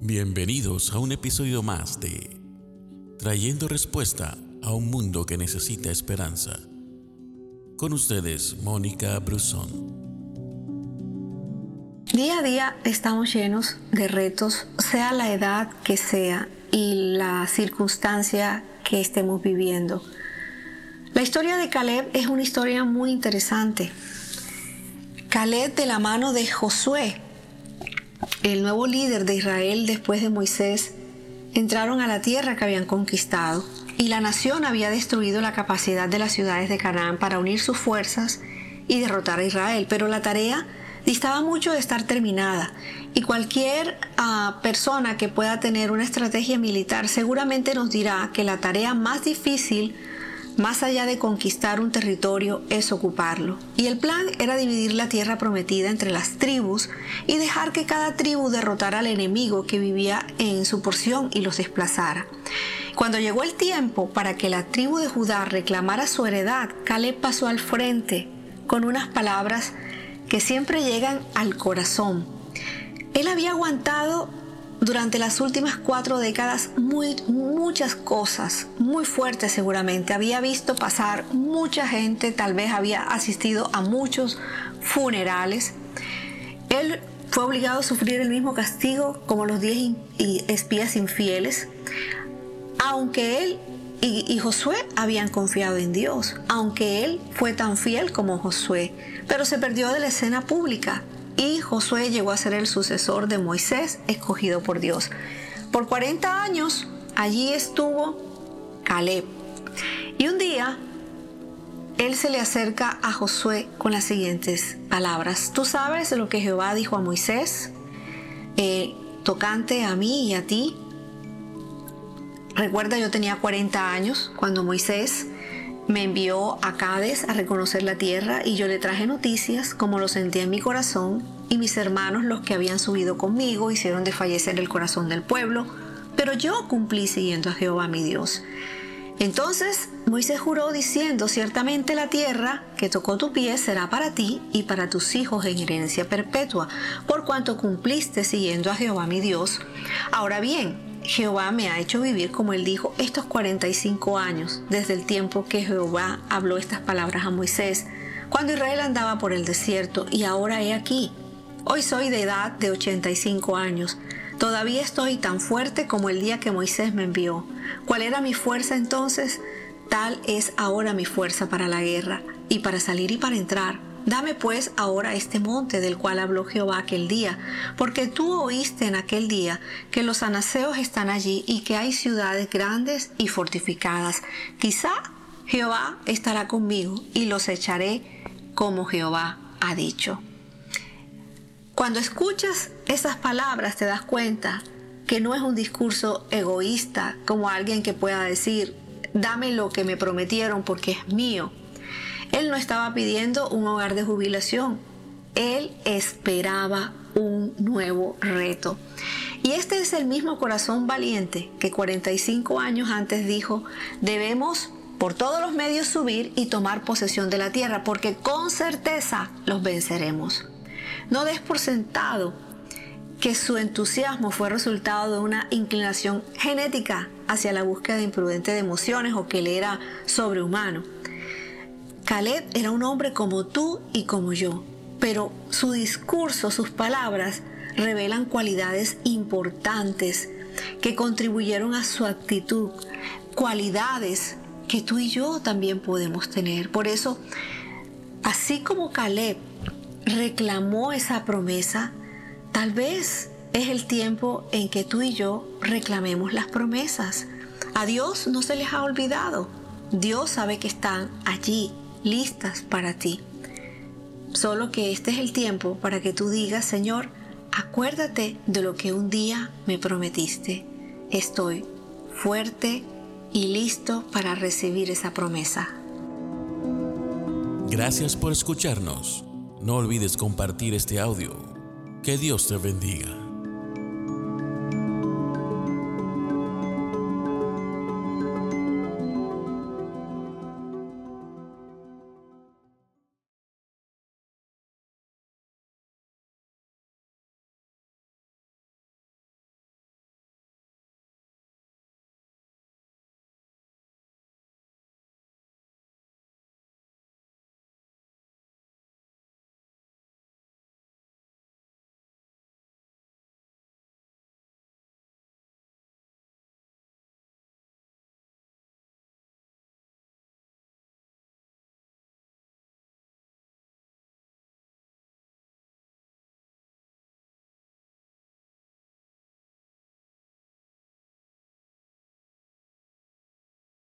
Bienvenidos a un episodio más de Trayendo Respuesta a un Mundo que Necesita Esperanza. Con ustedes, Mónica Brusón. Día a día estamos llenos de retos, sea la edad que sea y la circunstancia que estemos viviendo. La historia de Caleb es una historia muy interesante. Caleb de la mano de Josué, el nuevo líder de Israel después de Moisés, entraron a la tierra que habían conquistado y la nación había destruido la capacidad de las ciudades de Canaán para unir sus fuerzas y derrotar a Israel, pero la tarea distaba mucho de estar terminada y cualquier ah, persona que pueda tener una estrategia militar seguramente nos dirá que la tarea más difícil más allá de conquistar un territorio es ocuparlo. Y el plan era dividir la tierra prometida entre las tribus y dejar que cada tribu derrotara al enemigo que vivía en su porción y los desplazara. Cuando llegó el tiempo para que la tribu de Judá reclamara su heredad, Caleb pasó al frente con unas palabras que siempre llegan al corazón. Él había aguantado durante las últimas cuatro décadas muy, muchas cosas, muy fuertes seguramente. Había visto pasar mucha gente, tal vez había asistido a muchos funerales. Él fue obligado a sufrir el mismo castigo como los diez espías infieles, aunque él y, y, Josué habían confiado en Dios, aunque él fue tan fiel como Josué, pero se perdió de la escena pública y Josué llegó a ser el sucesor de Moisés escogido por Dios. Por 40 años allí estuvo Caleb. Y un día él se le acerca a Josué con las siguientes palabras. Tú sabes lo que Jehová dijo a Moisés, eh, tocante a mí y a ti. Recuerda, yo tenía 40 años cuando Moisés me envió a Cades a reconocer la tierra y yo le traje noticias como lo sentía en mi corazón y mis hermanos los que habían subido conmigo hicieron desfallecer el corazón del pueblo, pero yo cumplí siguiendo a Jehová mi Dios. Entonces Moisés juró diciendo, ciertamente la tierra que tocó tu pie será para ti y para tus hijos en herencia perpetua, por cuanto cumpliste siguiendo a Jehová mi Dios. Ahora bien, Jehová me ha hecho vivir, como él dijo, estos 45 años, desde el tiempo que Jehová habló estas palabras a Moisés, cuando Israel andaba por el desierto, y ahora he aquí. Hoy soy de edad de 85 años. Todavía estoy tan fuerte como el día que Moisés me envió. ¿Cuál era mi fuerza entonces? Tal es ahora mi fuerza para la guerra, y para salir y para entrar Dame pues ahora este monte del cual habló Jehová aquel día, porque tú oíste en aquel día que los anaseos están allí y que hay ciudades grandes y fortificadas. Quizá Jehová estará conmigo y los echaré como Jehová ha dicho. Cuando escuchas esas palabras te das cuenta que no es un discurso egoísta como alguien que pueda decir, dame lo que me prometieron porque es mío él no estaba pidiendo un hogar de jubilación, él esperaba un nuevo reto. Y este es el mismo corazón valiente que 45 años antes dijo, debemos por todos los medios subir y tomar posesión de la tierra, porque con certeza los venceremos. No des por sentado que su entusiasmo fue resultado de una inclinación genética hacia la búsqueda imprudente de emociones o que él era sobrehumano. Caleb era un hombre como tú y como yo, pero su discurso, sus palabras, revelan cualidades importantes que contribuyeron a su actitud, cualidades que tú y yo también podemos tener. Por eso, así como Caleb reclamó esa promesa, tal vez es el tiempo en que tú y yo reclamemos las promesas. A Dios no se les ha olvidado. Dios sabe que están allí listas para ti. Solo que este es el tiempo para que tú digas, Señor, acuérdate de lo que un día me prometiste. Estoy fuerte y listo para recibir esa promesa. Gracias por escucharnos. No olvides compartir este audio. Que Dios te bendiga.